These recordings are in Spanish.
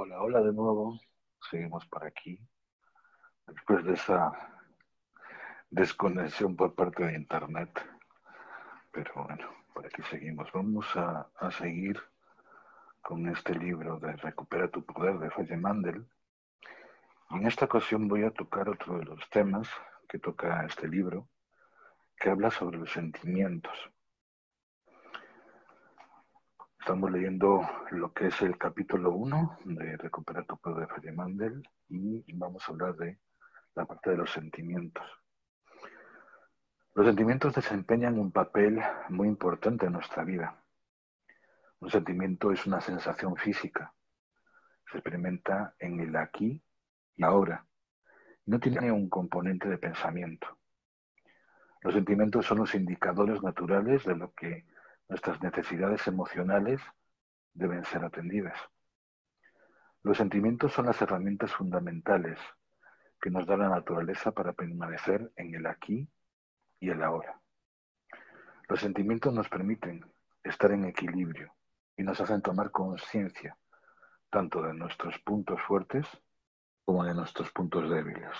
Hola, hola de nuevo. Seguimos por aquí. Después de esa desconexión por parte de Internet. Pero bueno, por aquí seguimos. Vamos a, seguir con este libro de Recupera tu poder de Fede Mandel. Y en esta ocasión voy a tocar otro de los temas que toca este libro, que habla sobre los sentimientos. Estamos leyendo lo que es el capítulo 1 de Recuperar tu poder de Fede Mandel y vamos a hablar de la parte de los sentimientos. Los sentimientos desempeñan un papel muy importante en nuestra vida. Un sentimiento es una sensación física. Se experimenta en el aquí y ahora. No tiene un componente de pensamiento. Los sentimientos son los indicadores naturales de lo que Nuestras necesidades emocionales deben ser atendidas. Los sentimientos son las herramientas fundamentales que nos da la naturaleza para permanecer en el aquí y el ahora. Los sentimientos nos permiten estar en equilibrio y nos hacen tomar conciencia tanto de nuestros puntos fuertes como de nuestros puntos débiles.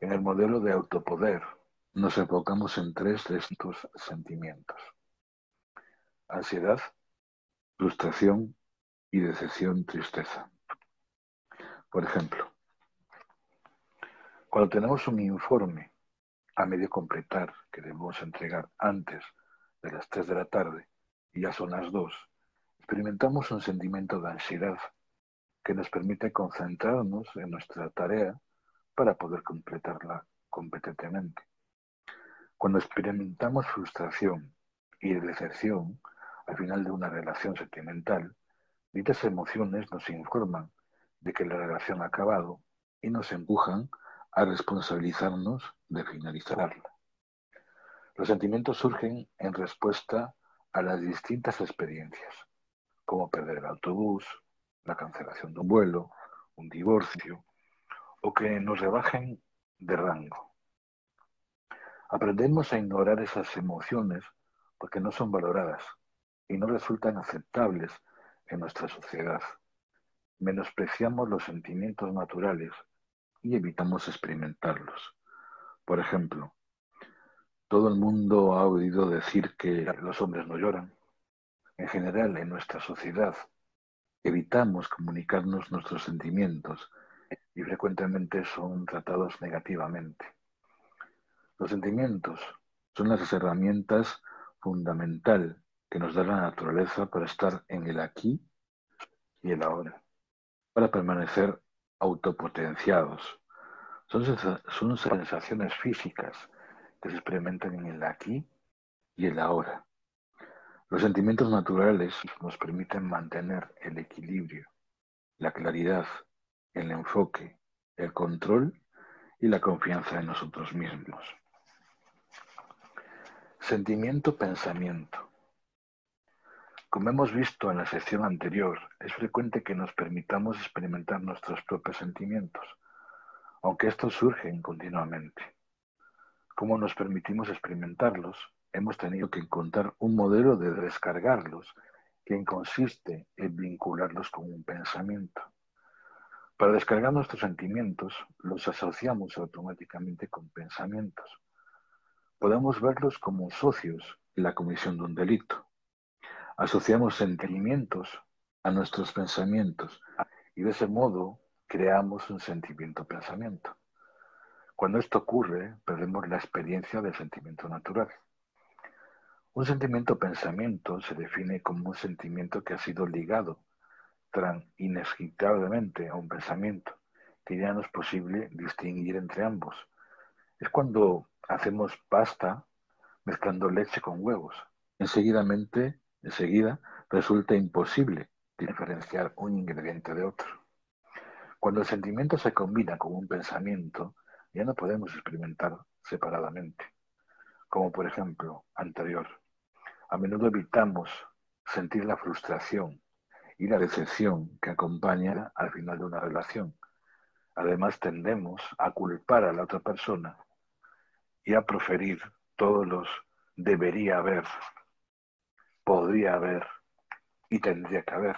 En el modelo de autopoder nos enfocamos en tres de estos sentimientos ansiedad, frustración y decepción, tristeza. Por ejemplo, cuando tenemos un informe a medio completar que debemos entregar antes de las 3 de la tarde y ya son las 2, experimentamos un sentimiento de ansiedad que nos permite concentrarnos en nuestra tarea para poder completarla competentemente. Cuando experimentamos frustración y decepción, al final de una relación sentimental, dichas emociones nos informan de que la relación ha acabado y nos empujan a responsabilizarnos de finalizarla. Los sentimientos surgen en respuesta a las distintas experiencias, como perder el autobús, la cancelación de un vuelo, un divorcio, o que nos rebajen de rango. Aprendemos a ignorar esas emociones porque no son valoradas y no resultan aceptables en nuestra sociedad. Menospreciamos los sentimientos naturales y evitamos experimentarlos. Por ejemplo, todo el mundo ha oído decir que los hombres no lloran. En general, en nuestra sociedad, evitamos comunicarnos nuestros sentimientos y frecuentemente son tratados negativamente. Los sentimientos son las herramientas fundamentales que nos da la naturaleza para estar en el aquí y el ahora, para permanecer autopotenciados. Son, sensaciones físicas que se experimentan en el aquí y el ahora. Los sentimientos naturales nos permiten mantener el equilibrio, la claridad, el enfoque, el control y la confianza en nosotros mismos. Sentimiento-pensamiento. Como hemos visto en la sección anterior, es frecuente que nos permitamos experimentar nuestros propios sentimientos, aunque estos surgen continuamente. Como nos permitimos experimentarlos, hemos tenido que encontrar un modelo de descargarlos que consiste en vincularlos con un pensamiento. Para descargar nuestros sentimientos, los asociamos automáticamente con pensamientos. Podemos verlos como socios en la comisión de un delito asociamos sentimientos a nuestros pensamientos y de ese modo creamos un sentimiento-pensamiento. Cuando esto ocurre, perdemos la experiencia del sentimiento natural. Un sentimiento-pensamiento se define como un sentimiento que ha sido ligado tan a un pensamiento que ya no es posible distinguir entre ambos. Es cuando hacemos pasta mezclando leche con huevos. Enseguidamente Enseguida resulta imposible diferenciar un ingrediente de otro. Cuando el sentimiento se combina con un pensamiento, ya no podemos experimentar separadamente. Como por ejemplo, anterior, a menudo evitamos sentir la frustración y la decepción que acompaña al final de una relación. Además, tendemos a culpar a la otra persona y a proferir todos los debería haber, podría haber y tendría que haber.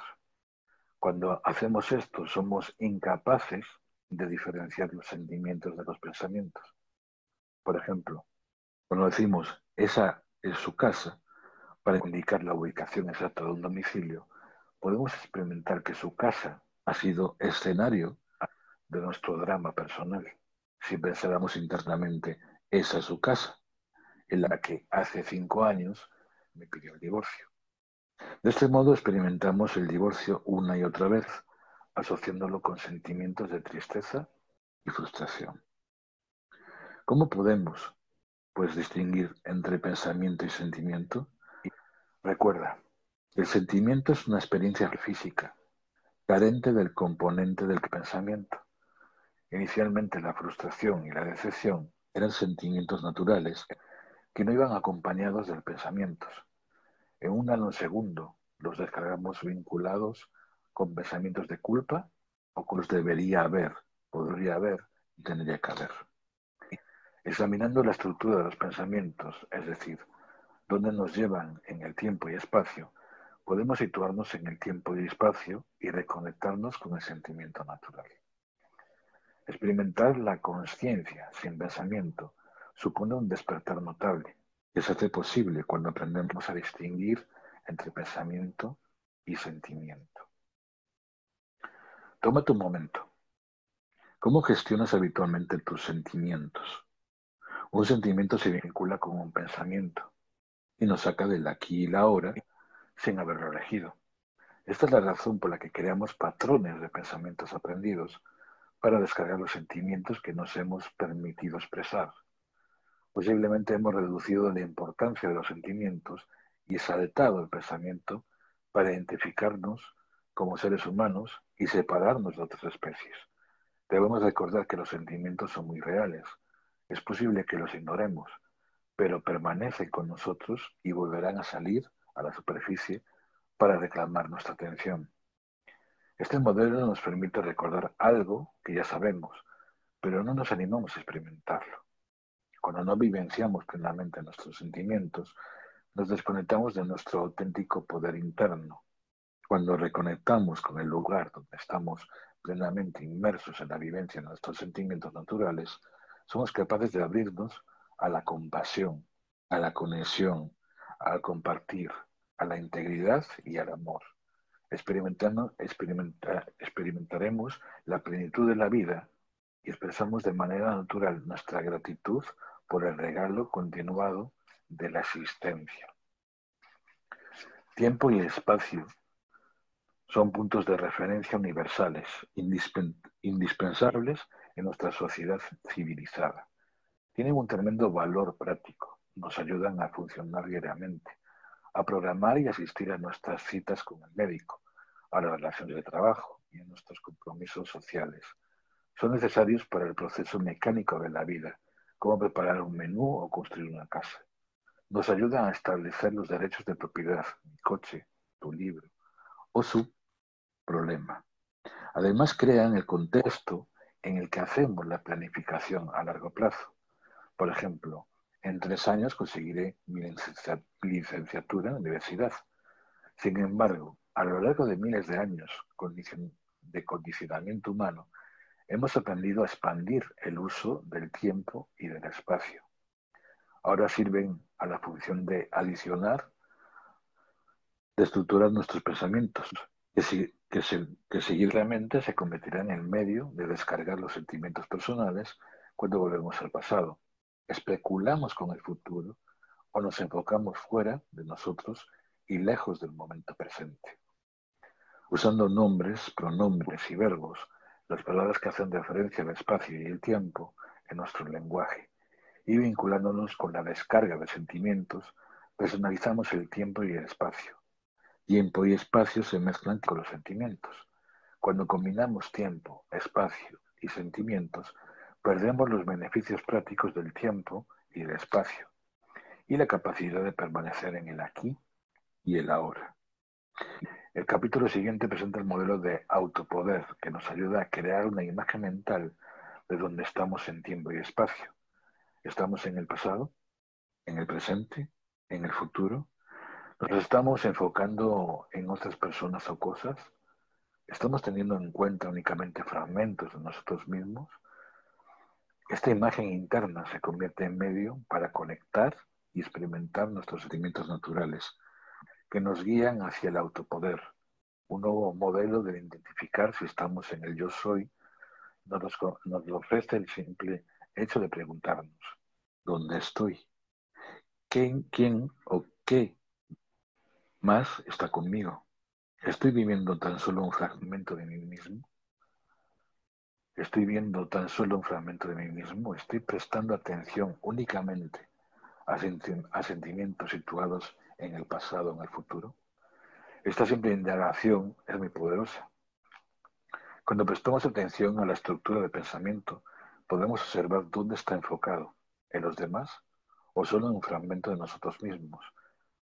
Cuando hacemos esto, somos incapaces de diferenciar los sentimientos de los pensamientos. Por ejemplo, cuando decimos esa es su casa, para indicar la ubicación exacta de un domicilio, podemos experimentar que su casa ha sido escenario de nuestro drama personal. Si pensáramos internamente, esa es su casa, en la que hace cinco años me pidió el divorcio. De este modo experimentamos el divorcio una y otra vez, asociándolo con sentimientos de tristeza y frustración. ¿Cómo podemos, pues, distinguir entre pensamiento y sentimiento? Recuerda, el sentimiento es una experiencia física, carente del componente del pensamiento. Inicialmente la frustración y la decepción eran sentimientos naturales que no iban acompañados de pensamientos. En un nanosegundo los descargamos vinculados con pensamientos de culpa o con los debería haber, podría haber y tendría que haber. Examinando la estructura de los pensamientos, es decir, dónde nos llevan en el tiempo y espacio, podemos situarnos en el tiempo y espacio y reconectarnos con el sentimiento natural. Experimentar la conciencia sin pensamiento supone un despertar notable que se hace posible cuando aprendemos a distinguir entre pensamiento y sentimiento. Tómate un momento. ¿Cómo gestionas habitualmente tus sentimientos? Un sentimiento se vincula con un pensamiento y nos saca del aquí y la ahora sin haberlo elegido. Esta es la razón por la que creamos patrones de pensamientos aprendidos para descargar los sentimientos que nos hemos permitido expresar. Posiblemente hemos reducido la importancia de los sentimientos y exaltado el pensamiento para identificarnos como seres humanos y separarnos de otras especies. Debemos recordar que los sentimientos son muy reales. Es posible que los ignoremos, pero permanecen con nosotros y volverán a salir a la superficie para reclamar nuestra atención. Este modelo nos permite recordar algo que ya sabemos, pero no nos animamos a experimentarlo. Cuando no vivenciamos plenamente nuestros sentimientos, nos desconectamos de nuestro auténtico poder interno. Cuando reconectamos con el lugar donde estamos plenamente inmersos en la vivencia de nuestros sentimientos naturales, somos capaces de abrirnos a la compasión, a la conexión, al compartir, a la integridad y al amor. Experimentando, experimentaremos la plenitud de la vida y expresamos de manera natural nuestra gratitud por el regalo continuado de la existencia. Tiempo y espacio son puntos de referencia universales, indispensables en nuestra sociedad civilizada tienen un tremendo valor práctico. Nos ayudan a funcionar diariamente, a programar y asistir a nuestras citas con el médico, a las relaciones de trabajo y a nuestros compromisos sociales. Son necesarios para el proceso mecánico de la vida, como preparar un menú o construir una casa. Nos ayudan a establecer los derechos de propiedad, mi coche, tu libro o su problema. Además, crean el contexto en el que hacemos la planificación a largo plazo. Por ejemplo, en tres años conseguiré mi licenciatura en la universidad. Sin embargo, a lo largo de miles de años de condicionamiento humano, hemos aprendido a expandir el uso del tiempo y del espacio. Ahora sirven a la función de adicionar, de estructurar nuestros pensamientos, que, que seguidamente se convertirá en el medio de descargar los sentimientos personales cuando volvemos al pasado especulamos con el futuro o nos enfocamos fuera de nosotros y lejos del momento presente. Usando nombres, pronombres y verbos, las palabras que hacen referencia al espacio y el tiempo en nuestro lenguaje, y vinculándonos con la descarga de sentimientos, personalizamos el tiempo y el espacio. Tiempo y espacio se mezclan con los sentimientos. Cuando combinamos tiempo, espacio y sentimientos, perdemos los beneficios prácticos del tiempo y del espacio y la capacidad de permanecer en el aquí y el ahora. El capítulo siguiente presenta el modelo de autopoder que nos ayuda a crear una imagen mental de donde estamos en tiempo y espacio. Estamos en el pasado, en el presente, en el futuro. Nos estamos enfocando en otras personas o cosas. Estamos teniendo en cuenta únicamente fragmentos de nosotros mismos. Esta imagen interna se convierte en medio para conectar y experimentar nuestros sentimientos naturales que nos guían hacia el autopoder, un nuevo modelo de identificar si estamos en el yo soy, nos, nos ofrece el simple hecho de preguntarnos, ¿dónde estoy? ¿Quién, quién o qué más está conmigo? ¿Estoy viviendo tan solo un fragmento de mí mismo? ¿Estoy viendo tan solo un fragmento de mí mismo? ¿Estoy prestando atención únicamente a, a sentimientos situados en el pasado, en el futuro. Esta simple indagación es muy poderosa. Cuando prestamos atención a la estructura de pensamiento, podemos observar dónde está enfocado, en los demás o solo en un fragmento de nosotros mismos,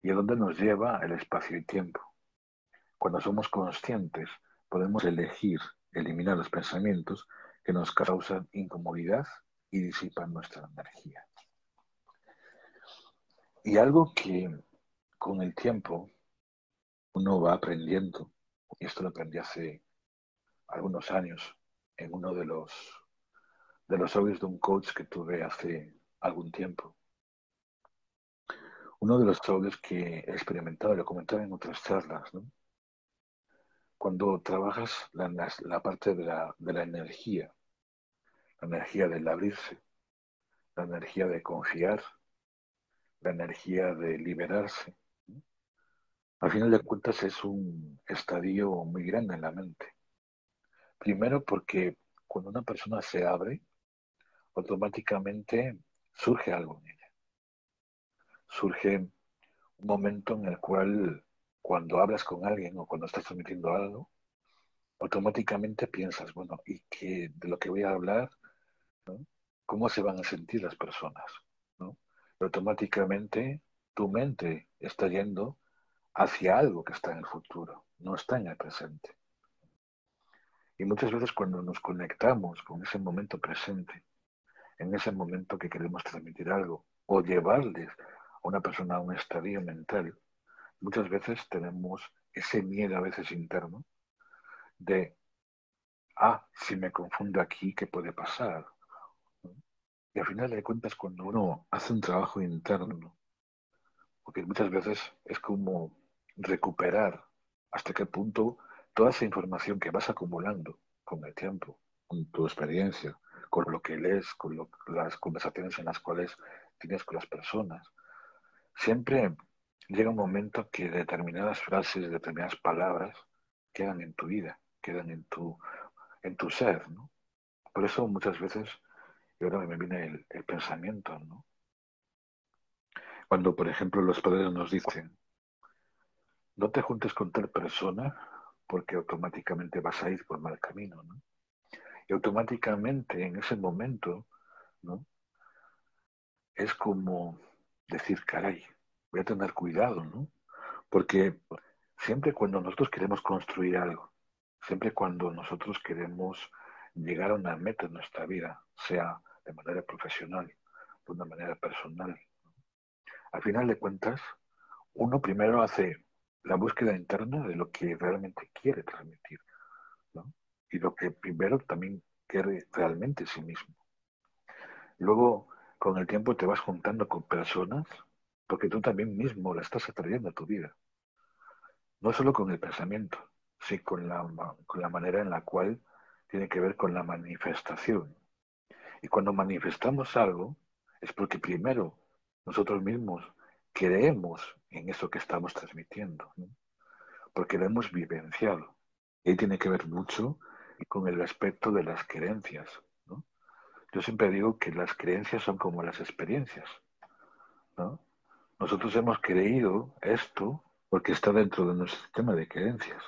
y a dónde nos lleva el espacio y tiempo. Cuando somos conscientes, podemos elegir eliminar los pensamientos que nos causan incomodidad y disipan nuestra energía. Y algo que con el tiempo uno va aprendiendo, y esto lo aprendí hace algunos años en uno de los de los audios de un coach que tuve hace algún tiempo. Uno de los audios que he experimentado, lo comentaba en otras charlas, cuando trabajas la, la parte de la, de la energía, la energía del abrirse, la energía de confiar, la energía de liberarse, al final de cuentas es un estadio muy grande en la mente. Primero porque cuando una persona se abre, automáticamente surge algo en ella. Surge un momento en el cual cuando hablas con alguien o cuando estás transmitiendo algo, automáticamente piensas, bueno, ¿y qué de lo que voy a hablar? ¿Cómo se van a sentir las personas? automáticamente tu mente está yendo hacia algo que está en el futuro, no está en el presente. Y muchas veces cuando nos conectamos con ese momento presente, en ese momento que queremos transmitir algo o llevarles a una persona a un estadio mental, muchas veces tenemos ese miedo a veces interno de, ah, si me confundo aquí, ¿qué puede pasar? Y al final de cuentas, cuando uno hace un trabajo interno, porque muchas veces es como recuperar hasta qué punto toda esa información que vas acumulando con el tiempo, con tu experiencia, con lo que lees, con las conversaciones en las cuales tienes con las personas, siempre llega un momento que determinadas frases, determinadas palabras quedan en tu vida, quedan en tu, en tu ser, ¿no? Por eso muchas veces, y ahora me viene el, el pensamiento, ¿no? Cuando, por ejemplo, los padres nos dicen, no te juntes con tal persona porque automáticamente vas a ir por mal camino, ¿no? Y automáticamente en ese momento, ¿no? Es como decir, caray, voy a tener cuidado, ¿no? Porque siempre cuando nosotros queremos construir algo, siempre cuando nosotros queremos llegar a una meta en nuestra vida, sea de manera profesional, de una manera personal, al final de cuentas, uno primero hace la búsqueda interna de lo que realmente quiere transmitir, ¿no? Y lo que primero también quiere realmente sí mismo. Luego, con el tiempo te vas juntando con personas porque tú también mismo la estás atrayendo a tu vida. No solo con el pensamiento, sino con la, con la manera en la cual tiene que ver con la manifestación. Y cuando manifestamos algo, es porque primero nosotros mismos creemos en eso que estamos transmitiendo, porque lo hemos vivenciado. Y tiene que ver mucho con el aspecto de las creencias. Yo siempre digo que las creencias son como las experiencias. Nosotros hemos creído esto porque está dentro de nuestro sistema de creencias.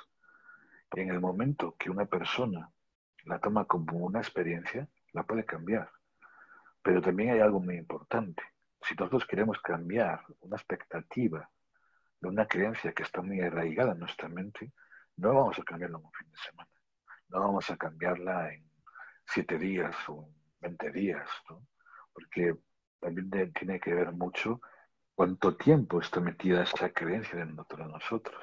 En el momento que una persona la toma como una experiencia, la puede cambiar. Pero también hay algo muy importante. Si nosotros queremos cambiar una expectativa de una creencia que está muy arraigada en nuestra mente, no vamos a cambiarla en un fin de semana. No vamos a cambiarla en siete días o en veinte días, ¿no? porque también tiene que ver mucho cuánto tiempo está metida esa creencia dentro de nosotros.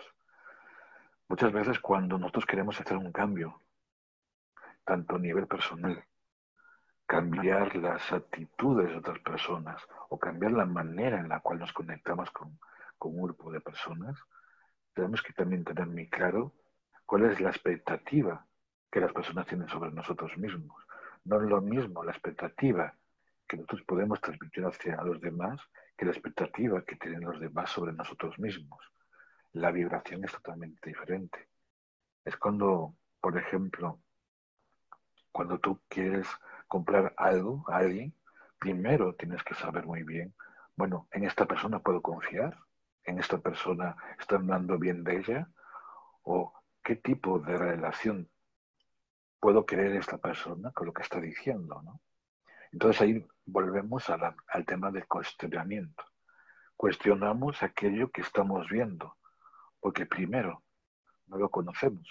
Muchas veces cuando nosotros queremos hacer un cambio, tanto a nivel personal, cambiar las actitudes de otras personas o cambiar la manera en la cual nos conectamos con, con un grupo de personas, tenemos que también tener muy claro cuál es la expectativa que las personas tienen sobre nosotros mismos. No es lo mismo la expectativa que nosotros podemos transmitir hacia los demás que la expectativa que tienen los demás sobre nosotros mismos. La vibración es totalmente diferente. Es cuando, por ejemplo, cuando tú quieres comprar algo a alguien, primero tienes que saber muy bien, bueno, en esta persona puedo confiar, en esta persona está hablando bien de ella, o qué tipo de relación puedo creer esta persona con lo que está diciendo, ¿no? Entonces ahí volvemos al tema del cuestionamiento. Cuestionamos aquello que estamos viendo, porque primero, no lo conocemos.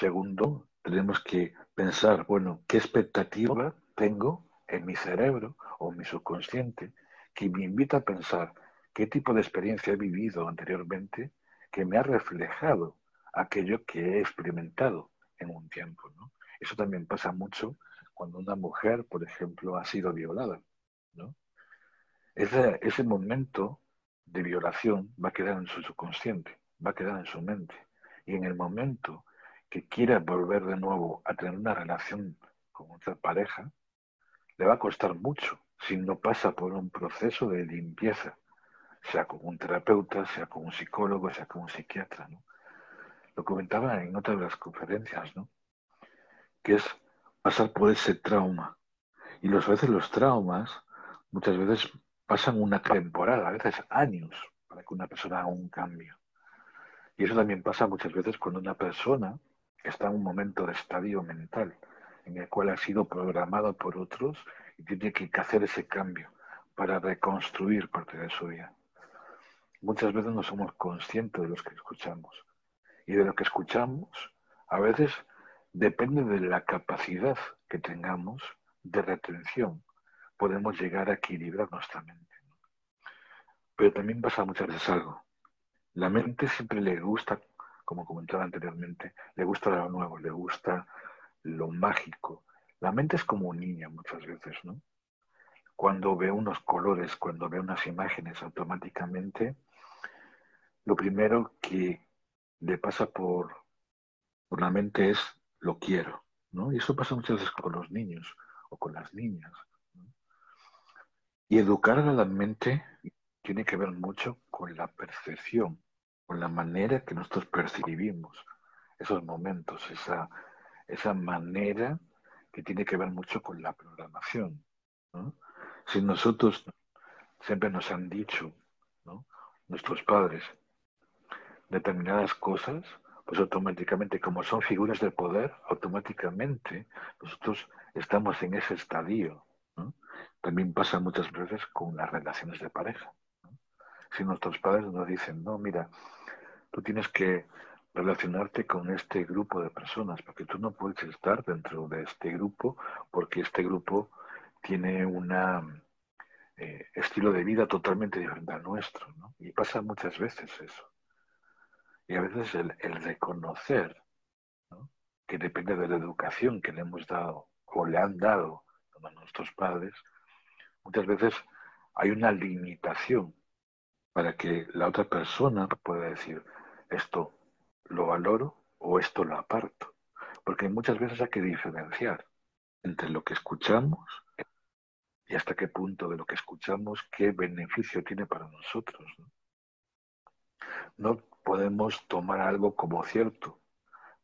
Segundo, tenemos que pensar, bueno, ¿qué expectativa tengo en mi cerebro o en mi subconsciente que me invita a pensar qué tipo de experiencia he vivido anteriormente que me ha reflejado aquello que he experimentado en un tiempo, ¿no? Eso también pasa mucho cuando una mujer, por ejemplo, ha sido violada. Ese, ese momento de violación va a quedar en su subconsciente, va a quedar en su mente. Y en el momento que quiera volver de nuevo a tener una relación con otra pareja, le va a costar mucho si no pasa por un proceso de limpieza, sea con un terapeuta, sea con un psicólogo, sea con un psiquiatra. Lo comentaba en otra de las conferencias, ¿no? que es pasar por ese trauma. Y a veces los traumas muchas veces pasan una temporada, a veces años, para que una persona haga un cambio. Y eso también pasa muchas veces cuando una persona está en un momento de estadio mental, en el cual ha sido programado por otros y tiene que hacer ese cambio para reconstruir parte de su vida. Muchas veces no somos conscientes de lo que escuchamos. Y de lo que escuchamos, a veces Depende de la capacidad que tengamos de retención, podemos llegar a equilibrar nuestra mente. Pero también pasa muchas veces algo. La mente siempre le gusta, como comentaba anteriormente, le gusta lo nuevo, le gusta lo mágico. La mente es como un niño muchas veces, ¿no? Cuando ve unos colores, cuando ve unas imágenes, automáticamente lo primero que le pasa por, por la mente es lo quiero, ¿no? Y eso pasa muchas veces con los niños o con las niñas. Y educar a la mente tiene que ver mucho con la percepción, con la manera que nosotros percibimos esos momentos, esa, esa manera que tiene que ver mucho con la programación. Si nosotros siempre nos han dicho, nuestros padres, determinadas cosas, pues automáticamente, como son figuras de poder, automáticamente nosotros estamos en ese estadio. También pasa muchas veces con las relaciones de pareja. Si nuestros padres nos dicen, no, mira, tú tienes que relacionarte con este grupo de personas, porque tú no puedes estar dentro de este grupo, porque este grupo tiene un eh, estilo de vida totalmente diferente al nuestro. Y pasa muchas veces eso. Y a veces el, reconocer que depende de la educación que le hemos dado o le han dado a nuestros padres, muchas veces hay una limitación para que la otra persona pueda decir esto lo valoro o esto lo aparto. Porque muchas veces hay que diferenciar entre lo que escuchamos y hasta qué punto de lo que escuchamos, qué beneficio tiene para nosotros. ¿no? no podemos tomar algo como cierto,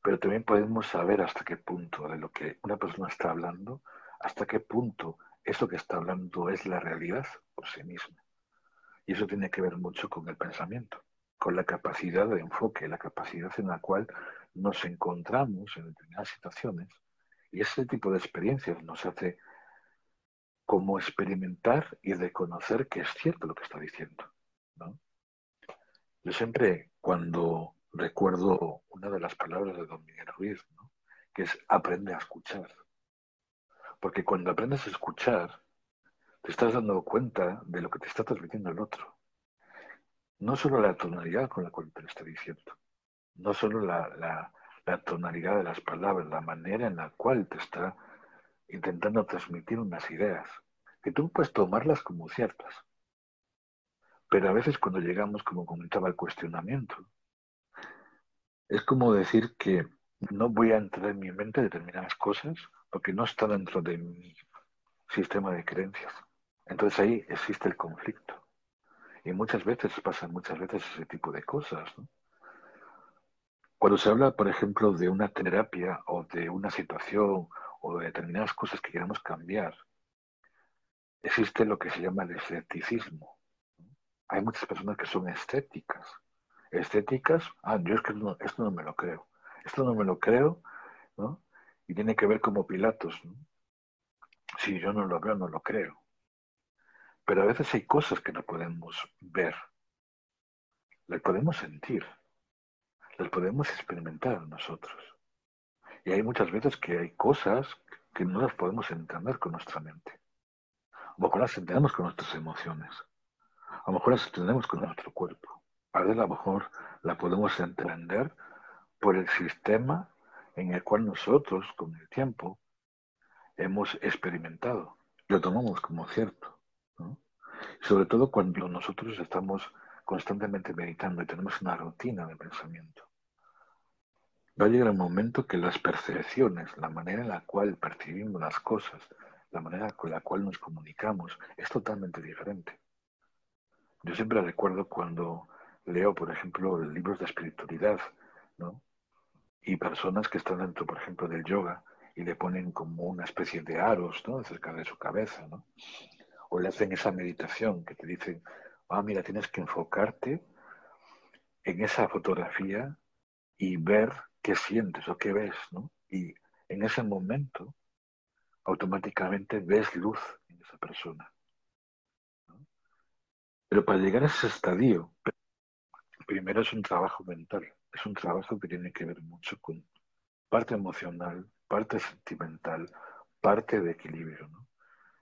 pero también podemos saber hasta qué punto de lo que una persona está hablando, hasta qué punto eso que está hablando es la realidad por sí misma. Y eso tiene que ver mucho con el pensamiento. con la capacidad de enfoque, la capacidad en la cual nos encontramos en determinadas situaciones y ese tipo de experiencias nos hace como experimentar y reconocer que es cierto lo que está diciendo. Yo siempre cuando recuerdo una de las palabras de don Miguel Ruiz, que es aprende a escuchar. Porque cuando aprendes a escuchar, te estás dando cuenta de lo que te está transmitiendo el otro. No solo la tonalidad con la cual te lo está diciendo, no solo la, tonalidad de las palabras, la manera en la cual te está intentando transmitir unas ideas, que tú puedes tomarlas como ciertas. Pero a veces cuando llegamos, como comentaba, al cuestionamiento, es como decir que no voy a entrar en mi mente determinadas cosas porque no está dentro de mi sistema de creencias. Entonces ahí existe el conflicto. Y muchas veces pasan muchas veces ese tipo de cosas. ¿no? Cuando se habla, por ejemplo, de una terapia o de una situación o de determinadas cosas que queremos cambiar, existe lo que se llama el escepticismo. Hay muchas personas que son estéticas. Estéticas, ah, yo es que esto no me lo creo. Esto no me lo creo, ¿no? Y tiene que ver como Pilatos. Si yo no lo veo, no lo creo. Pero a veces hay cosas que no podemos ver. Las podemos sentir las podemos experimentar nosotros. Y hay muchas veces que hay cosas que no las podemos entender con nuestra mente. A lo mejor las entendemos con nuestras emociones. A lo mejor las entendemos con nuestro cuerpo. A veces a lo mejor la podemos entender por el sistema en el cual nosotros, con el tiempo, hemos experimentado. Lo tomamos como cierto. Sobre todo cuando nosotros estamos constantemente meditando y tenemos una rutina de pensamiento. Va a llegar un momento que las percepciones, la manera en la cual percibimos las cosas, la manera con la cual nos comunicamos, es totalmente diferente. Yo siempre recuerdo cuando leo, por ejemplo, libros de espiritualidad, ¿no? Y personas que están dentro, por ejemplo, del yoga y le ponen como una especie de aros, ¿no? Cerca de su cabeza, ¿no? O le hacen esa meditación que te dicen, ah, mira, tienes que enfocarte en esa fotografía y ver qué sientes o qué ves, ¿no? Y en ese momento, automáticamente ves luz en esa persona. Pero para llegar a ese estadio, primero es un trabajo mental, es un trabajo que tiene que ver mucho con parte emocional, parte sentimental, parte de equilibrio. ¿no?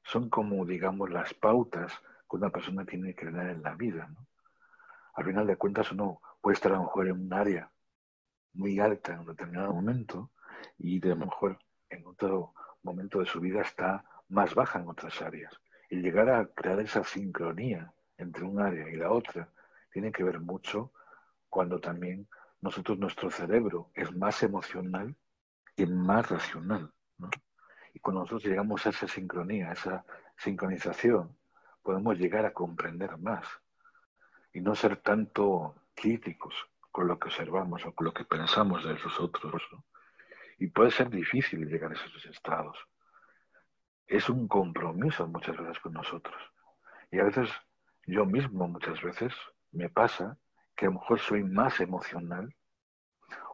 Son como, digamos, las pautas que una persona tiene que tener en la vida. ¿no? Al final de cuentas uno puede estar a lo mejor en un área muy alta en un determinado momento y de lo mejor en otro momento de su vida está más baja en otras áreas. Y llegar a crear esa sincronía entre un área y la otra tiene que ver mucho cuando también nosotros, nuestro cerebro es más emocional y más racional. Y cuando nosotros llegamos a esa sincronía, a esa sincronización, podemos llegar a comprender más y no ser tanto críticos con lo que observamos o con lo que pensamos de esos otros. Y puede ser difícil llegar a esos estados. Es un compromiso muchas veces con nosotros. Y a veces yo mismo muchas veces me pasa que a lo mejor soy más emocional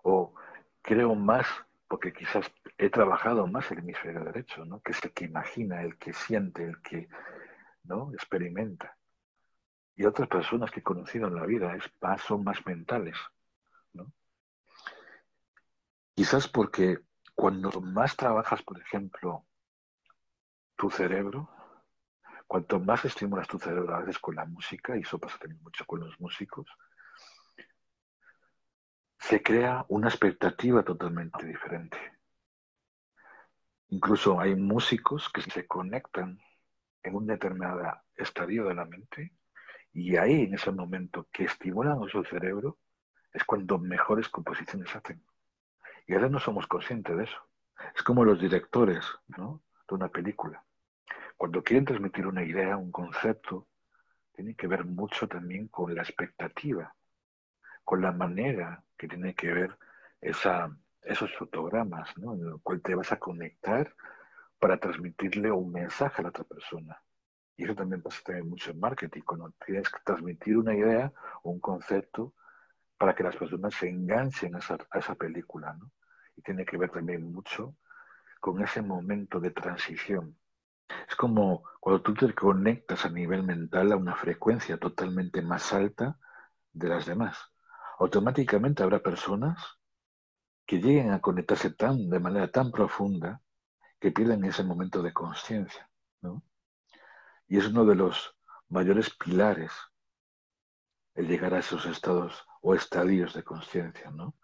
o creo más porque quizás he trabajado más el hemisferio derecho, ¿no? que es el que imagina, el que siente, el que ¿no? experimenta. Y otras personas que he conocido en la vida es son más mentales. ¿no? Quizás porque cuando más trabajas, por ejemplo, tu cerebro, cuanto más estimulas tu cerebro a veces con la música, y eso pasa también mucho con los músicos, se crea una expectativa totalmente diferente. Incluso hay músicos que se conectan en un determinado estadio de la mente y ahí, en ese momento que estimulan su cerebro, es cuando mejores composiciones hacen. Y ahora no somos conscientes de eso. Es como los directores ¿no? de una película. Cuando quieren transmitir una idea, un concepto, tiene que ver mucho también con la expectativa, con la manera que tiene que ver esa, esos fotogramas, ¿no? en el cual te vas a conectar para transmitirle un mensaje a la otra persona. Y eso también pasa también mucho en marketing, cuando tienes que transmitir una idea o un concepto, para que las personas se enganchen a esa, a esa película, ¿no? Y tiene que ver también mucho con ese momento de transición. Es como cuando tú te conectas a nivel mental a una frecuencia totalmente más alta de las demás. Automáticamente habrá personas que lleguen a conectarse tan, de manera tan profunda que pierden ese momento de conciencia. ¿no? Y es uno de los mayores pilares el llegar a esos estados o estadios de conciencia, ¿no?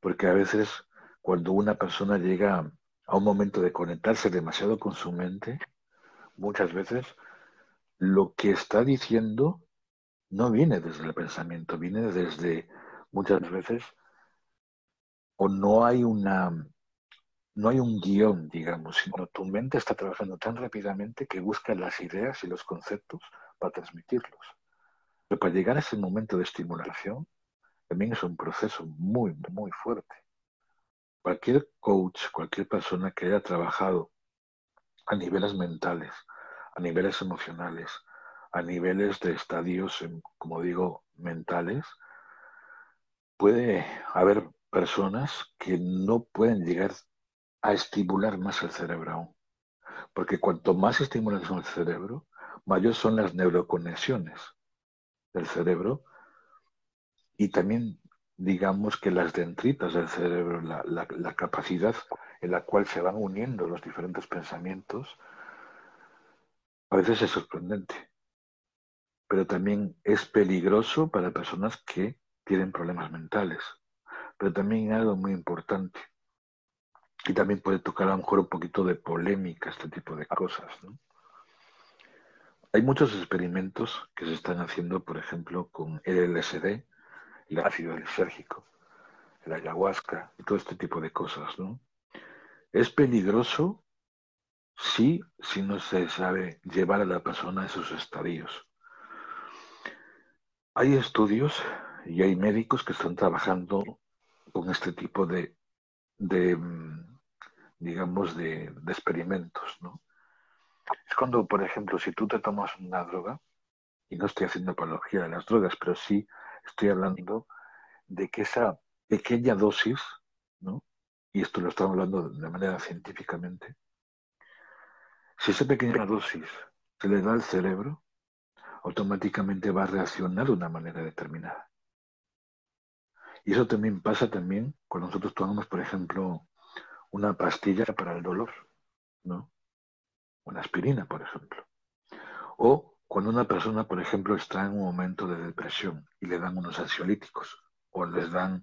Porque a veces cuando una persona llega a un momento de conectarse demasiado con su mente, muchas veces lo que está diciendo no viene desde el pensamiento, viene desde muchas veces o no hay una no hay un guion, digamos, sino tu mente está trabajando tan rápidamente que busca las ideas y los conceptos para transmitirlos. Pero para llegar a ese momento de estimulación, también es un proceso muy, muy fuerte. Cualquier coach, cualquier persona que haya trabajado a niveles mentales, a niveles emocionales, a niveles de estadios, como digo, mentales, puede haber personas que no pueden llegar a estimular más el cerebro aún. Porque cuanto más estimulación el cerebro, mayor son las neuroconexiones del cerebro y también digamos que las dendritas del cerebro, la, la, capacidad en la cual se van uniendo los diferentes pensamientos, a veces es sorprendente, pero también es peligroso para personas que tienen problemas mentales. Pero también algo muy importante, y también puede tocar a lo mejor un poquito de polémica este tipo de cosas. ¿no? Hay muchos experimentos que se están haciendo, por ejemplo, con LSD, el ácido lisérgico, el ayahuasca y todo este tipo de cosas. Es peligroso si, si no se sabe llevar a la persona a esos estadios. Hay estudios y hay médicos que están trabajando con este tipo de, de mm, digamos, de, experimentos, ¿no? Es cuando, por ejemplo, si tú te tomas una droga, y no estoy haciendo apología de las drogas, pero sí estoy hablando de que esa pequeña dosis, ¿no? y esto lo estamos hablando de manera científicamente, si esa pequeña dosis se le da al cerebro, automáticamente va a reaccionar de una manera determinada. Y eso también pasa también cuando nosotros tomamos, por ejemplo, una pastilla para el dolor, ¿no? Una aspirina, por ejemplo. O cuando una persona, por ejemplo, está en un momento de depresión y le dan unos ansiolíticos o les dan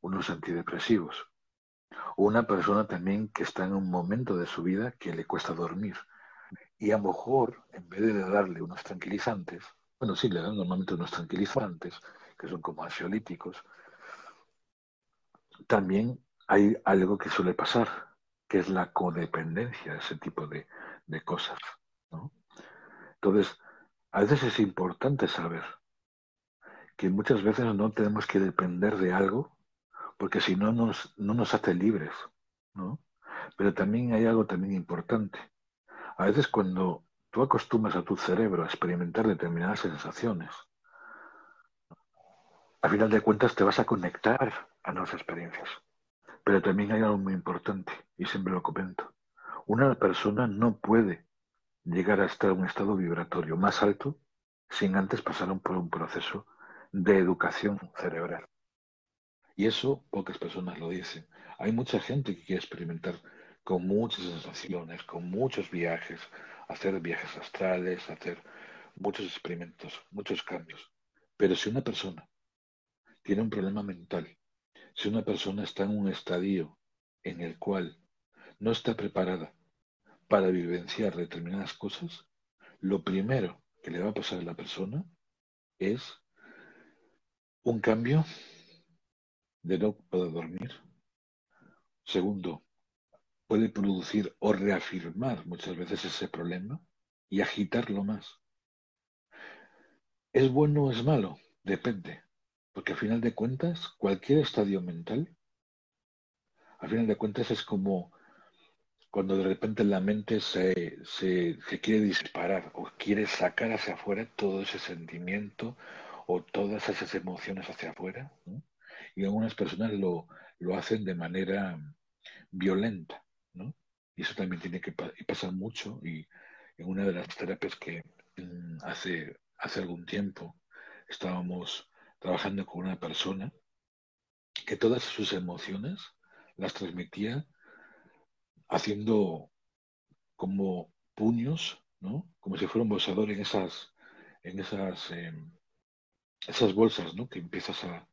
unos antidepresivos. O una persona también que está en un momento de su vida que le cuesta dormir. Y a lo mejor, en vez de darle unos tranquilizantes, bueno, sí, le dan normalmente unos tranquilizantes, que son como ansiolíticos, también hay algo que suele pasar, que es la codependencia, ese tipo de, cosas. Entonces, a veces es importante saber que muchas veces no tenemos que depender de algo, porque si no nos, no nos hace libres. ¿no? Pero también hay algo también importante. A veces cuando tú acostumbras a tu cerebro a experimentar determinadas sensaciones, a final de cuentas te vas a conectar a nuevas experiencias. Pero también hay algo muy importante, y siempre lo comento. Una persona no puede llegar a estar en un estado vibratorio más alto sin antes pasar por un proceso de educación cerebral. Y eso pocas personas lo dicen. Hay mucha gente que quiere experimentar con muchas sensaciones, con muchos viajes, hacer viajes astrales, hacer muchos experimentos, muchos cambios. Pero si una persona tiene un problema mental si una persona está en un estadio en el cual no está preparada para vivenciar determinadas cosas, lo primero que le va a pasar a la persona es un cambio de no poder dormir. Segundo, puede producir o reafirmar muchas veces ese problema y agitarlo más. ¿Es bueno o es malo? Depende. Porque al final de cuentas, cualquier estadio mental, al final de cuentas es como cuando de repente la mente se, se, quiere disparar o quiere sacar hacia afuera todo ese sentimiento o todas esas emociones hacia afuera. Y algunas personas lo, lo hacen de manera violenta. ¿no? Y eso también tiene que pasar mucho. Y en una de las terapias que mm, hace, hace algún tiempo estábamos trabajando con una persona que todas sus emociones las transmitía haciendo como puños, ¿no? Como si fuera un bolsador en esas, en esas, em, esas bolsas, ¿no? Que empiezas a,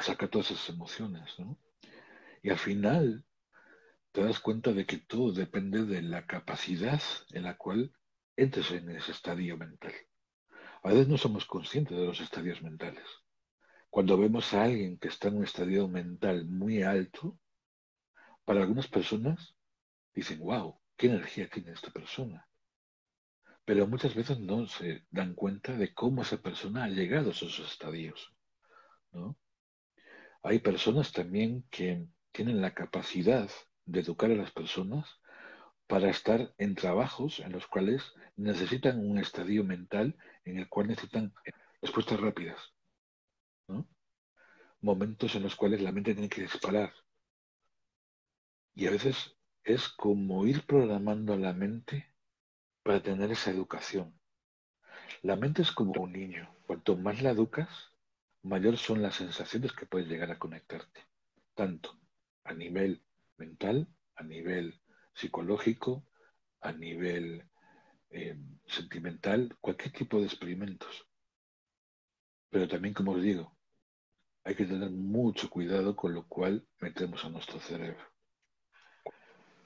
sacar todas esas emociones, ¿no? Y al final te das cuenta de que todo depende de la capacidad en la cual entres en ese estadio mental. A veces no somos conscientes de los estadios mentales. Cuando vemos a alguien que está en un estadio mental muy alto, para algunas personas dicen, wow, qué energía tiene esta persona. Pero muchas veces no se dan cuenta de cómo esa persona ha llegado a esos estadios. Hay personas también que tienen la capacidad de educar a las personas para estar en trabajos en los cuales necesitan un estadio mental en el cual necesitan respuestas rápidas. Momentos en los cuales la mente tiene que disparar. Y a veces es como ir programando la mente para tener esa educación. La mente es como un niño. Cuanto más la educas, mayor son las sensaciones que puedes llegar a conectarte. Tanto a nivel mental, a nivel psicológico, a nivel eh, sentimental, cualquier tipo de experimentos. Pero también, como os digo, hay que tener mucho cuidado con lo cual metemos a nuestro cerebro.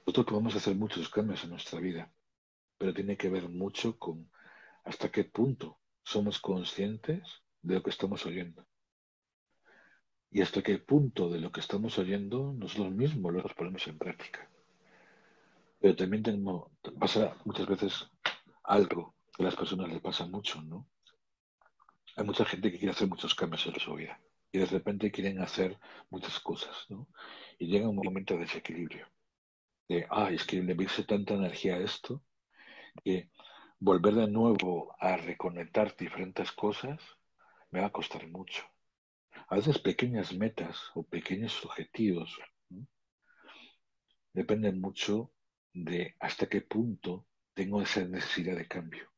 Nosotros podemos hacer muchos cambios en nuestra vida, pero tiene que ver mucho con hasta qué punto somos conscientes de lo que estamos oyendo. Y hasta qué punto de lo que estamos oyendo nosotros mismos lo ponemos en práctica. Pero también tenemos, pasa muchas veces algo que a las personas les pasa mucho, ¿no? Hay mucha gente que quiere hacer muchos cambios en su vida y de repente quieren hacer muchas cosas, ¿no? Y llega un momento de desequilibrio. De, ay, es que le tanta energía a esto que volver de nuevo a reconectar diferentes cosas me va a costar mucho. A veces pequeñas metas o pequeños objetivos dependen mucho de hasta qué punto tengo esa necesidad de cambio.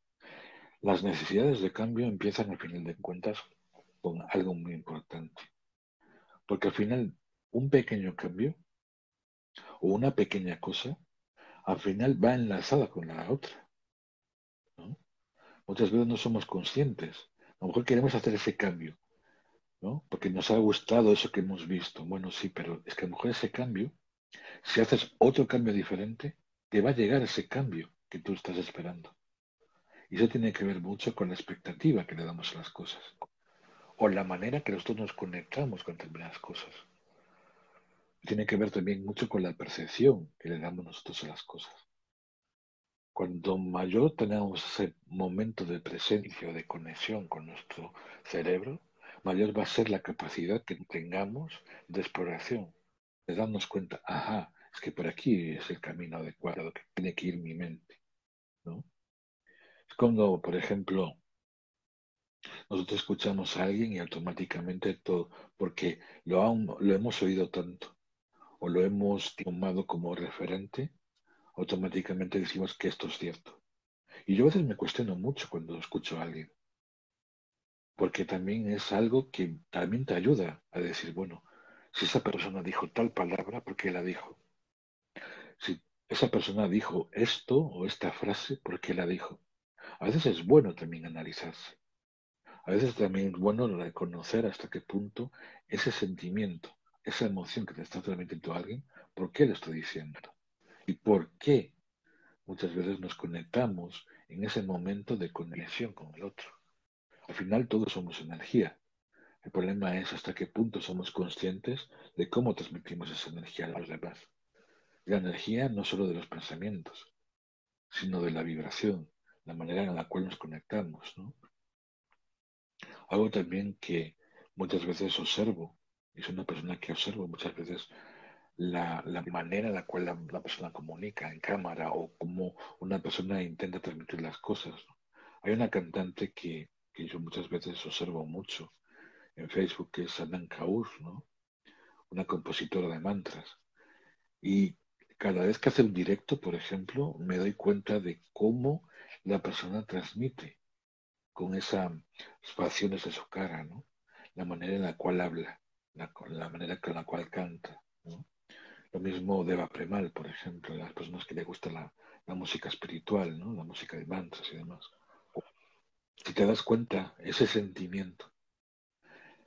Las necesidades de cambio empiezan al final de cuentas con algo muy importante. Porque al final un pequeño cambio o una pequeña cosa al final va enlazada con la otra. Muchas veces no somos conscientes. A lo mejor queremos hacer ese cambio, ¿no? Porque nos ha gustado eso que hemos visto. Bueno, sí, pero es que a lo mejor ese cambio, si haces otro cambio diferente, te va a llegar ese cambio que tú estás esperando. Y eso tiene que ver mucho con la expectativa que le damos a las cosas. O la manera que nosotros nos conectamos con determinadas cosas. Tiene que ver también mucho con la percepción que le damos nosotros a las cosas. Cuando mayor tenemos ese momento de presencia, de conexión con nuestro cerebro, mayor va a ser la capacidad que tengamos de exploración, de darnos cuenta, ajá, es que por aquí es el camino adecuado que tiene que ir mi mente. ¿no? Es cuando, por ejemplo, nosotros escuchamos a alguien y automáticamente todo, porque lo, lo hemos oído tanto o lo hemos tomado como referente, automáticamente decimos que esto es cierto. Y yo a veces me cuestiono mucho cuando escucho a alguien, porque también es algo que también te ayuda a decir, bueno, si esa persona dijo tal palabra, ¿por qué la dijo? Esa persona dijo esto o esta frase, ¿por qué la dijo? A veces es bueno también analizarse. A veces también es bueno reconocer hasta qué punto ese sentimiento, esa emoción que te está transmitiendo alguien, ¿por qué lo estoy diciendo? ¿Y por qué muchas veces nos conectamos en ese momento de conexión con el otro? Al final todos somos energía. El problema es hasta qué punto somos conscientes de cómo transmitimos esa energía a los demás. La energía no solo de los pensamientos, sino de la vibración, la manera en la cual nos conectamos. Algo también que muchas veces observo, y soy una persona que observo muchas veces la, manera en la cual la, persona comunica en cámara o cómo una persona intenta transmitir las cosas. Hay una cantante que que yo muchas veces observo mucho en Facebook, que es Anand Kaur, ¿no? una compositora de mantras. Y cada vez que hace un directo, por ejemplo, me doy cuenta de cómo la persona transmite con esas facciones de su cara, la manera en la cual habla, la, manera con la cual canta. Lo mismo Deva Premal, por ejemplo, las personas que le gusta la, la música espiritual, ¿no? la música de mantras y demás. Si te das cuenta, ese sentimiento,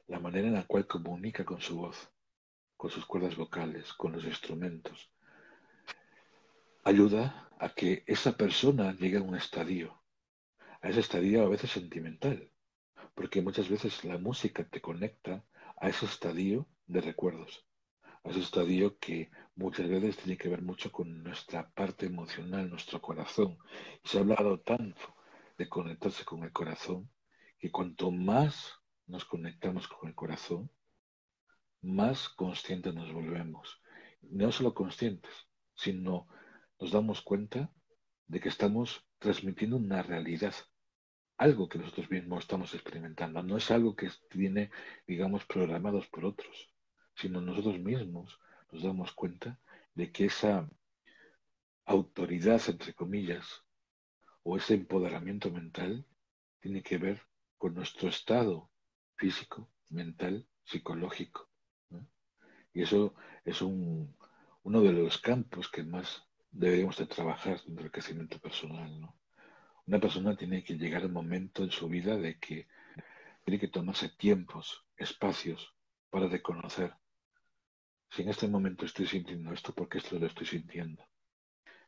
la manera en la cual comunica con su voz, con sus cuerdas vocales, con los instrumentos, ayuda a que esa persona llegue a un estadio, a ese estadio a veces sentimental, porque muchas veces la música te conecta a ese estadio de recuerdos, a ese estadio que muchas veces tiene que ver mucho con nuestra parte emocional, nuestro corazón. Y se ha hablado tanto de conectarse con el corazón, que cuanto más nos conectamos con el corazón, más conscientes nos volvemos. No solo conscientes, sino nos damos cuenta de que estamos transmitiendo una realidad, algo que nosotros mismos estamos experimentando. No es algo que viene, digamos, programados por otros, sino nosotros mismos nos damos cuenta de que esa autoridad, entre comillas, o ese empoderamiento mental tiene que ver con nuestro estado físico, mental, psicológico. Y eso es un, uno de los campos que más deberíamos de trabajar dentro del crecimiento personal. ¿no? Una persona tiene que llegar al momento en su vida de que tiene que tomarse tiempos, espacios para reconocer si en este momento estoy sintiendo esto, ¿por qué esto lo estoy sintiendo?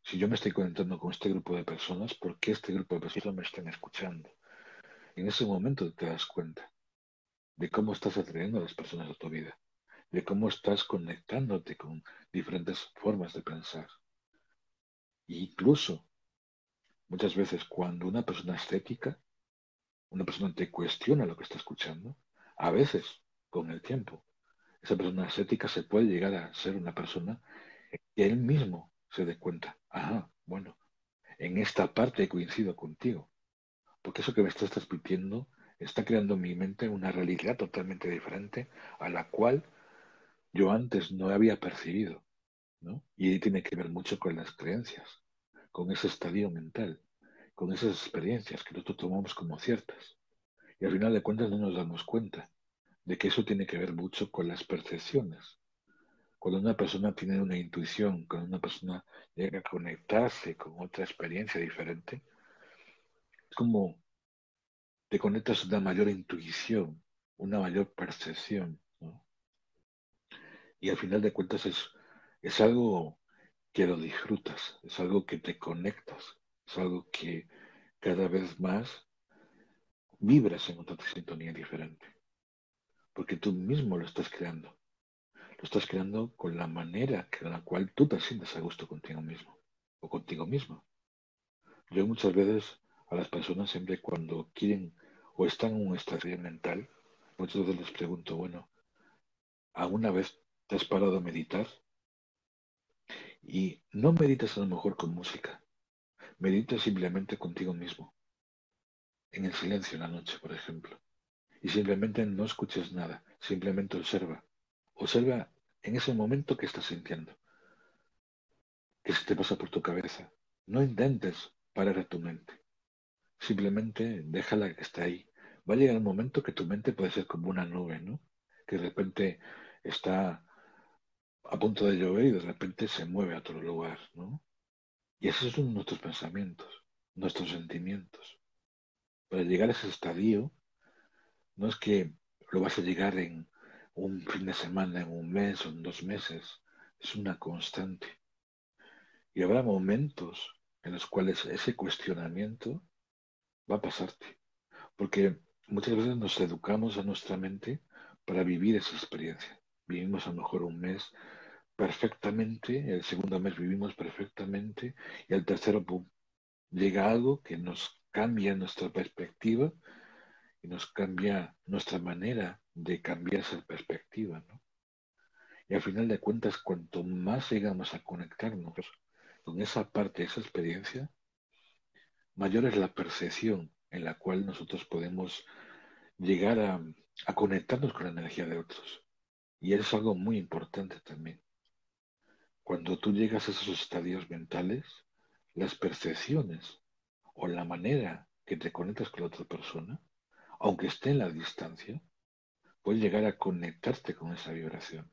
Si yo me estoy conectando con este grupo de personas, ¿por qué este grupo de personas me están escuchando? En ese momento te das cuenta de cómo estás atrayendo a las personas a tu vida de cómo estás conectándote con diferentes formas de pensar. Incluso, muchas veces cuando una persona estética, una persona te cuestiona lo que está escuchando, a veces, con el tiempo, esa persona estética se puede llegar a ser una persona que él mismo se dé cuenta, ajá, bueno, en esta parte coincido contigo, porque eso que me estás transmitiendo está creando en mi mente una realidad totalmente diferente a la cual yo antes no había percibido. ¿no? Y tiene que ver mucho con las creencias, con ese estadio mental, con esas experiencias que nosotros tomamos como ciertas. Y al final de cuentas no nos damos cuenta de que eso tiene que ver mucho con las percepciones. Cuando una persona tiene una intuición, cuando una persona llega a conectarse con otra experiencia diferente, es como te conectas a una mayor intuición, una mayor percepción, y al final de cuentas es, es algo que lo disfrutas, es algo que te conectas, es algo que cada vez más vibras en otra sintonía diferente. Porque tú mismo lo estás creando. Lo estás creando con la manera con la cual tú te sientes a gusto contigo mismo o contigo mismo. Yo muchas veces a las personas siempre cuando quieren o están en un estado mental, muchas veces les pregunto, bueno, ¿alguna vez ¿Te has parado a meditar? Y no meditas a lo mejor con música. Meditas simplemente contigo mismo. En el silencio en la noche, por ejemplo. Y simplemente no escuches nada. Simplemente observa. Observa en ese momento que estás sintiendo. Que se te pasa por tu cabeza. No intentes parar a tu mente. Simplemente déjala que está ahí. Va a llegar un momento que tu mente puede ser como una nube, ¿no? Que de repente está a punto de llover y de repente se mueve a otro lugar, ¿no? Y esos son nuestros pensamientos, nuestros sentimientos. Para llegar a ese estadio, no es que lo vas a llegar en un fin de semana, en un mes o en dos meses, es una constante. Y habrá momentos en los cuales ese cuestionamiento va a pasarte. Porque muchas veces nos educamos a nuestra mente para vivir esa experiencia. Vivimos a lo mejor un mes perfectamente, el segundo mes vivimos perfectamente y el tercero, ¡pum!, llega algo que nos cambia nuestra perspectiva y nos cambia nuestra manera de cambiar esa perspectiva, ¿no? Y al final de cuentas, cuanto más llegamos a conectarnos con esa parte, esa experiencia, mayor es la percepción en la cual nosotros podemos llegar a, a conectarnos con la energía de otros. Y es algo muy importante también. Cuando tú llegas a esos estadios mentales, las percepciones o la manera que te conectas con la otra persona, aunque esté en la distancia, puedes llegar a conectarte con esa vibración.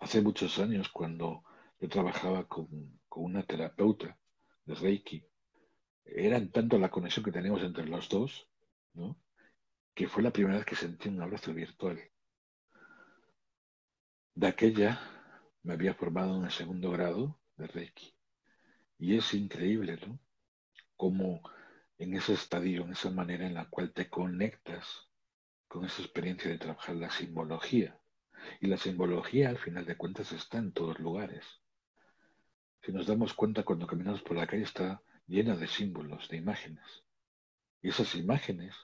Hace muchos años, cuando yo trabajaba con, una terapeuta de Reiki, era tanto la conexión que teníamos entre los dos, ¿no? que fue la primera vez que sentí un abrazo virtual. De aquella me había formado en el segundo grado de Reiki. Y es increíble, ¿no? Cómo en ese estadio, en esa manera en la cual te conectas con esa experiencia de trabajar la simbología. Y la simbología, al final de cuentas, está en todos lugares. Si nos damos cuenta cuando caminamos por la calle está llena de símbolos, de imágenes. Y esas imágenes,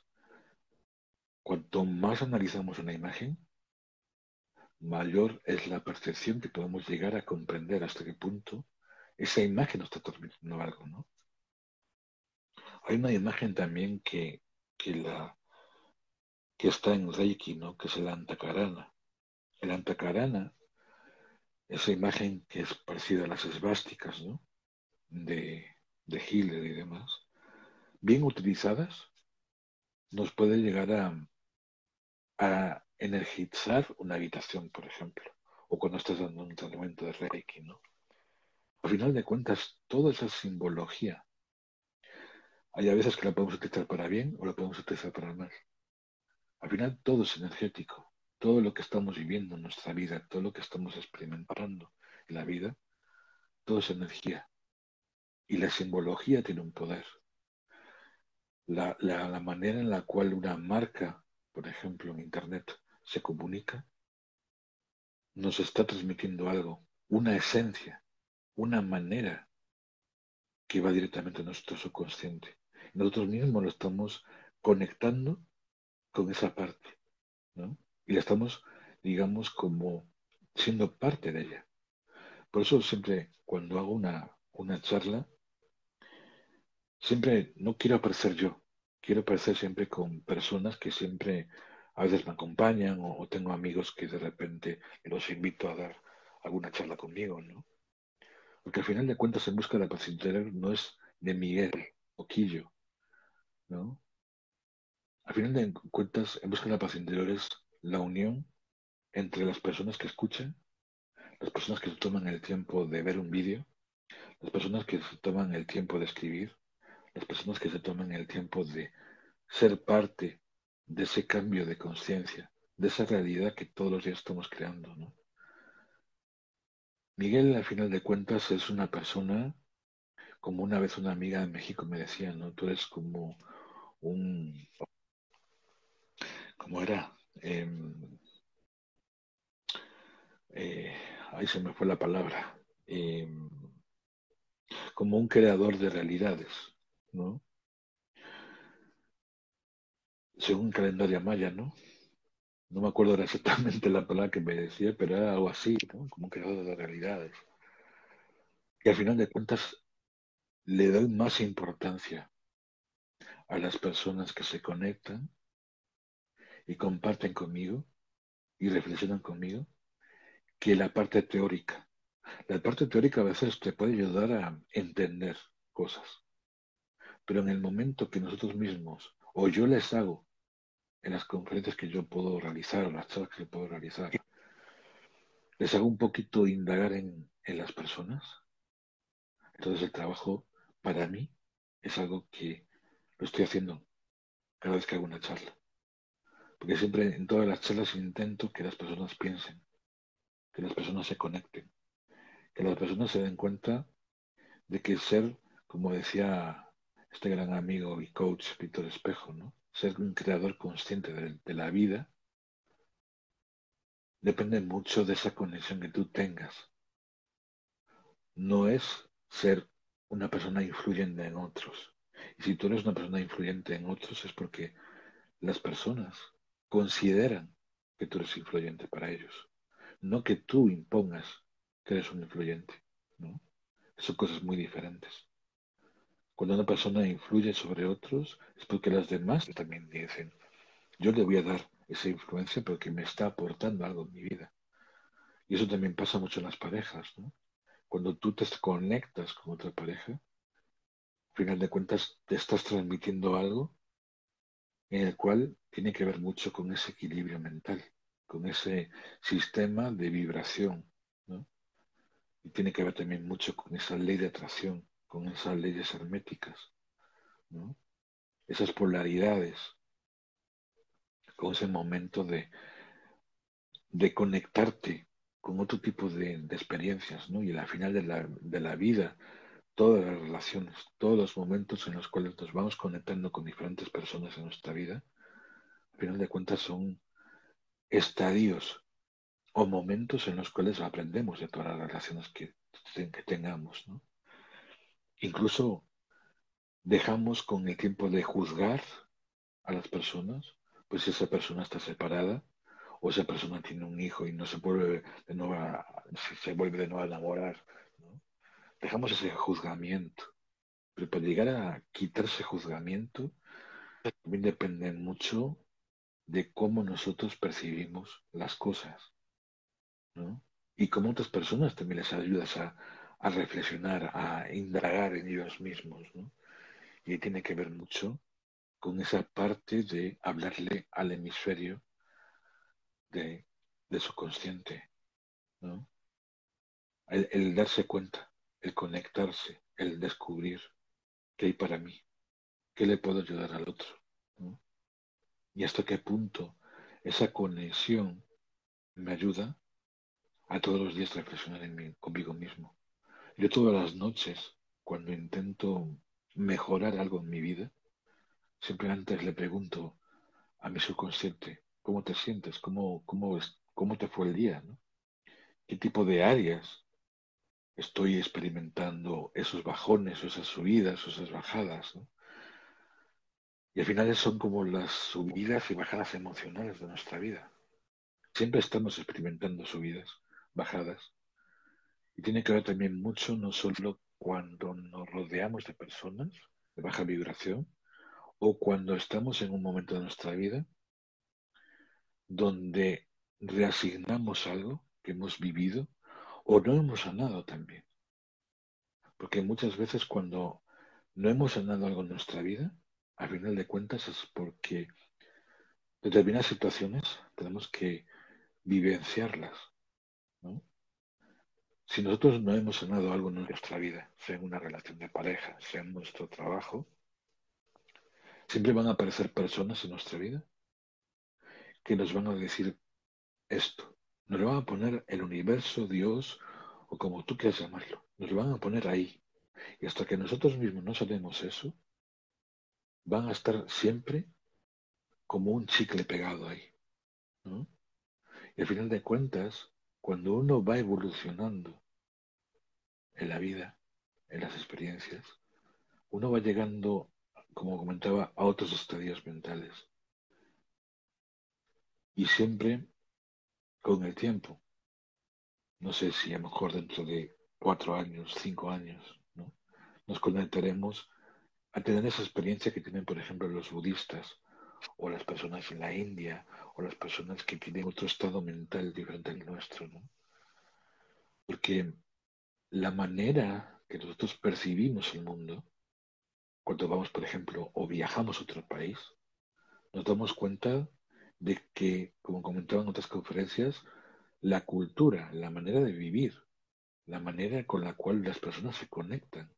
cuanto más analizamos una imagen, mayor es la percepción que podemos llegar a comprender hasta qué punto esa imagen nos está transmitiendo algo, ¿no? Hay una imagen también que, que, la, que está en Reiki, ¿no? Que es el Antakarana. El Antakarana, esa imagen que es parecida a las esvásticas, ¿no? De, de Hitler y demás, bien utilizadas, nos puede llegar a, a energizar una habitación, por ejemplo, o cuando estás dando un tratamiento de Reiki, ¿no? Al final de cuentas, toda esa simbología, hay a veces que la podemos utilizar para bien o la podemos utilizar para mal. Al final todo es energético, todo lo que estamos viviendo en nuestra vida, todo lo que estamos experimentando en la vida, todo es energía. Y la simbología tiene un poder. La, la manera en la cual una marca, por ejemplo, en Internet, se comunica, nos está transmitiendo algo, una esencia, una manera que va directamente a nuestro subconsciente. Nosotros mismos lo estamos conectando con esa parte, ¿no? Y la estamos, digamos, como siendo parte de ella. Por eso siempre, cuando hago una, una charla, siempre no quiero aparecer yo, quiero aparecer siempre con personas que siempre a veces me acompañan o, tengo amigos que de repente los invito a dar alguna charla conmigo, ¿no? Porque al final de cuentas en busca de la paz interior no es de Miguel o Quillo, ¿no? Al final de cuentas en busca de la paz interior es la unión entre las personas que escuchan, las personas que se toman el tiempo de ver un vídeo, las personas que se toman el tiempo de escribir, las personas que se toman el tiempo de ser parte de ese cambio de conciencia, de esa realidad que todos los días estamos creando. ¿no? Miguel, al final de cuentas, es una persona, como una vez una amiga de México me decía, ¿no? Tú eres como un... ¿Cómo era? Em, eh, ahí se me fue la palabra. Em, como un creador de realidades, ¿no? Según calendario maya, ¿no? No me acuerdo exactamente la palabra que me decía, pero era algo así, ¿no? Como un creador de realidades. Y al final de cuentas, le doy más importancia a las personas que se conectan y comparten conmigo y reflexionan conmigo que la parte teórica. La parte teórica a veces te puede ayudar a entender cosas, pero en el momento que nosotros mismos o yo les hago en las conferencias que yo puedo realizar o las charlas que puedo realizar, les hago un poquito indagar en, en las personas. Entonces el trabajo para mí es algo que lo estoy haciendo cada vez que hago una charla. Porque siempre en todas las charlas intento que las personas piensen, que las personas se conecten, que las personas se den cuenta de que ser, como decía este gran amigo y coach Víctor Espejo, ¿no? Ser un creador consciente de, la vida depende mucho de esa conexión que tú tengas. No es ser una persona influyente en otros. Y si tú eres una persona influyente en otros es porque las personas consideran que tú eres influyente para ellos. No que tú impongas que eres un influyente. ¿no? Son cosas muy diferentes. Cuando una persona influye sobre otros es porque los demás también dicen, yo le voy a dar esa influencia porque me está aportando algo en mi vida. Y eso también pasa mucho en las parejas. Cuando tú te conectas con otra pareja, al final de cuentas te estás transmitiendo algo en el cual tiene que ver mucho con ese equilibrio mental, con ese sistema de vibración, ¿no? Y tiene que ver también mucho con esa ley de atracción, con esas leyes herméticas. Esas polaridades, con ese momento de, conectarte con otro tipo de, experiencias, ¿no? Y al final de la, vida, todas las relaciones, todos los momentos en los cuales nos vamos conectando con diferentes personas en nuestra vida, al final de cuentas son estadios o momentos en los cuales aprendemos de todas las relaciones que, que tengamos. Incluso dejamos con el tiempo de juzgar a las personas, pues si esa persona está separada o esa persona tiene un hijo y no se vuelve de nuevo a, se vuelve de nuevo a enamorar dejamos ese juzgamiento. Pero para llegar a quitarse juzgamiento, también depende mucho de cómo nosotros percibimos las cosas. ¿no? Y cómo otras personas también les ayudas a, a reflexionar, a indagar en ellos mismos. ¿no? Y tiene que ver mucho con esa parte de hablarle al hemisferio de, su consciente. ¿no? el darse cuenta el conectarse, el descubrir qué hay para mí, qué le puedo ayudar al otro. Y hasta qué punto esa conexión me ayuda a todos los días reflexionar en mí, conmigo mismo. Yo todas las noches, cuando intento mejorar algo en mi vida, siempre antes le pregunto a mi subconsciente, ¿cómo te sientes? ¿Cómo, cómo, cómo te fue el día? ¿Qué tipo de áreas estoy experimentando esos bajones esas subidas esas bajadas. Y al final son como las subidas y bajadas emocionales de nuestra vida. Siempre estamos experimentando subidas, bajadas. Y tiene que ver también mucho no solo cuando nos rodeamos de personas de baja vibración o cuando estamos en un momento de nuestra vida donde reasignamos algo que hemos vivido o no hemos sanado también. Porque muchas veces cuando no hemos sanado algo en nuestra vida, a final de cuentas es porque determinadas situaciones tenemos que vivenciarlas. Si nosotros no hemos sanado algo en nuestra vida, sea en una relación de pareja, sea en nuestro trabajo, siempre van a aparecer personas en nuestra vida que nos van a decir esto, nos lo van a poner el universo, Dios, o como tú quieras llamarlo. Nos lo van a poner ahí. Y hasta que nosotros mismos no sabemos eso, van a estar siempre como un chicle pegado ahí. Y al final de cuentas, cuando uno va evolucionando en la vida, en las experiencias, uno va llegando, como comentaba, a otros estadios mentales. Y siempre con el tiempo. No sé si a lo mejor dentro de cuatro años, cinco años, ¿no? nos conectaremos a tener esa experiencia que tienen, por ejemplo, los budistas o las personas en la India o las personas que tienen otro estado mental diferente al nuestro. ¿no? Porque la manera que nosotros percibimos el mundo, cuando vamos, por ejemplo, o viajamos a otro país, nos damos cuenta de que, como comentaba en otras conferencias, la cultura, la manera de vivir, la manera con la cual las personas se conectan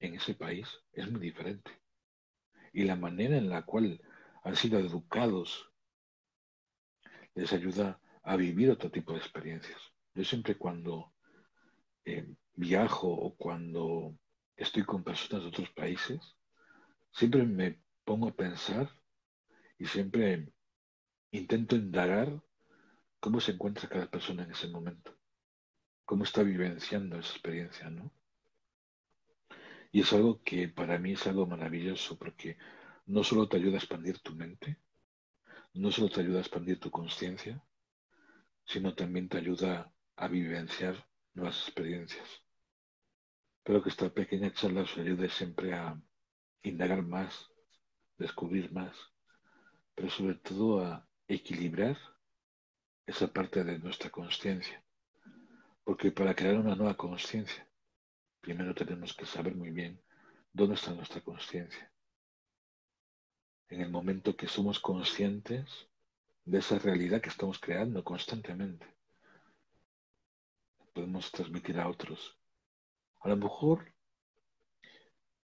en ese país es muy diferente. Y la manera en la cual han sido educados les ayuda a vivir otro tipo de experiencias. Yo siempre cuando viajo o cuando estoy con personas de otros países, siempre me pongo a pensar y siempre intento indagar cómo se encuentra cada persona en ese momento, cómo está vivenciando esa experiencia, ¿no? Y es algo que para mí es algo maravilloso porque no solo te ayuda a expandir tu mente, no solo te ayuda a expandir tu conciencia, sino también te ayuda a vivenciar nuevas experiencias. Espero que esta pequeña charla os ayude siempre a, indagar más, descubrir más, pero sobre todo a equilibrar esa parte de nuestra conciencia. Porque para crear una nueva conciencia, primero tenemos que saber muy bien dónde está nuestra conciencia. En el momento que somos conscientes de esa realidad que estamos creando constantemente, podemos transmitir a otros. A lo mejor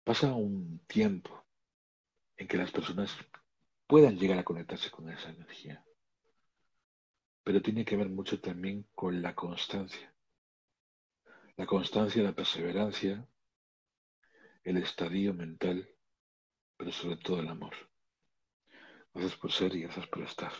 pasa un tiempo en que las personas puedan llegar a conectarse con esa energía. Pero tiene que ver mucho también con la constancia. La constancia, la perseverancia, el estadio mental, pero sobre todo el amor. Gracias por ser y gracias por estar.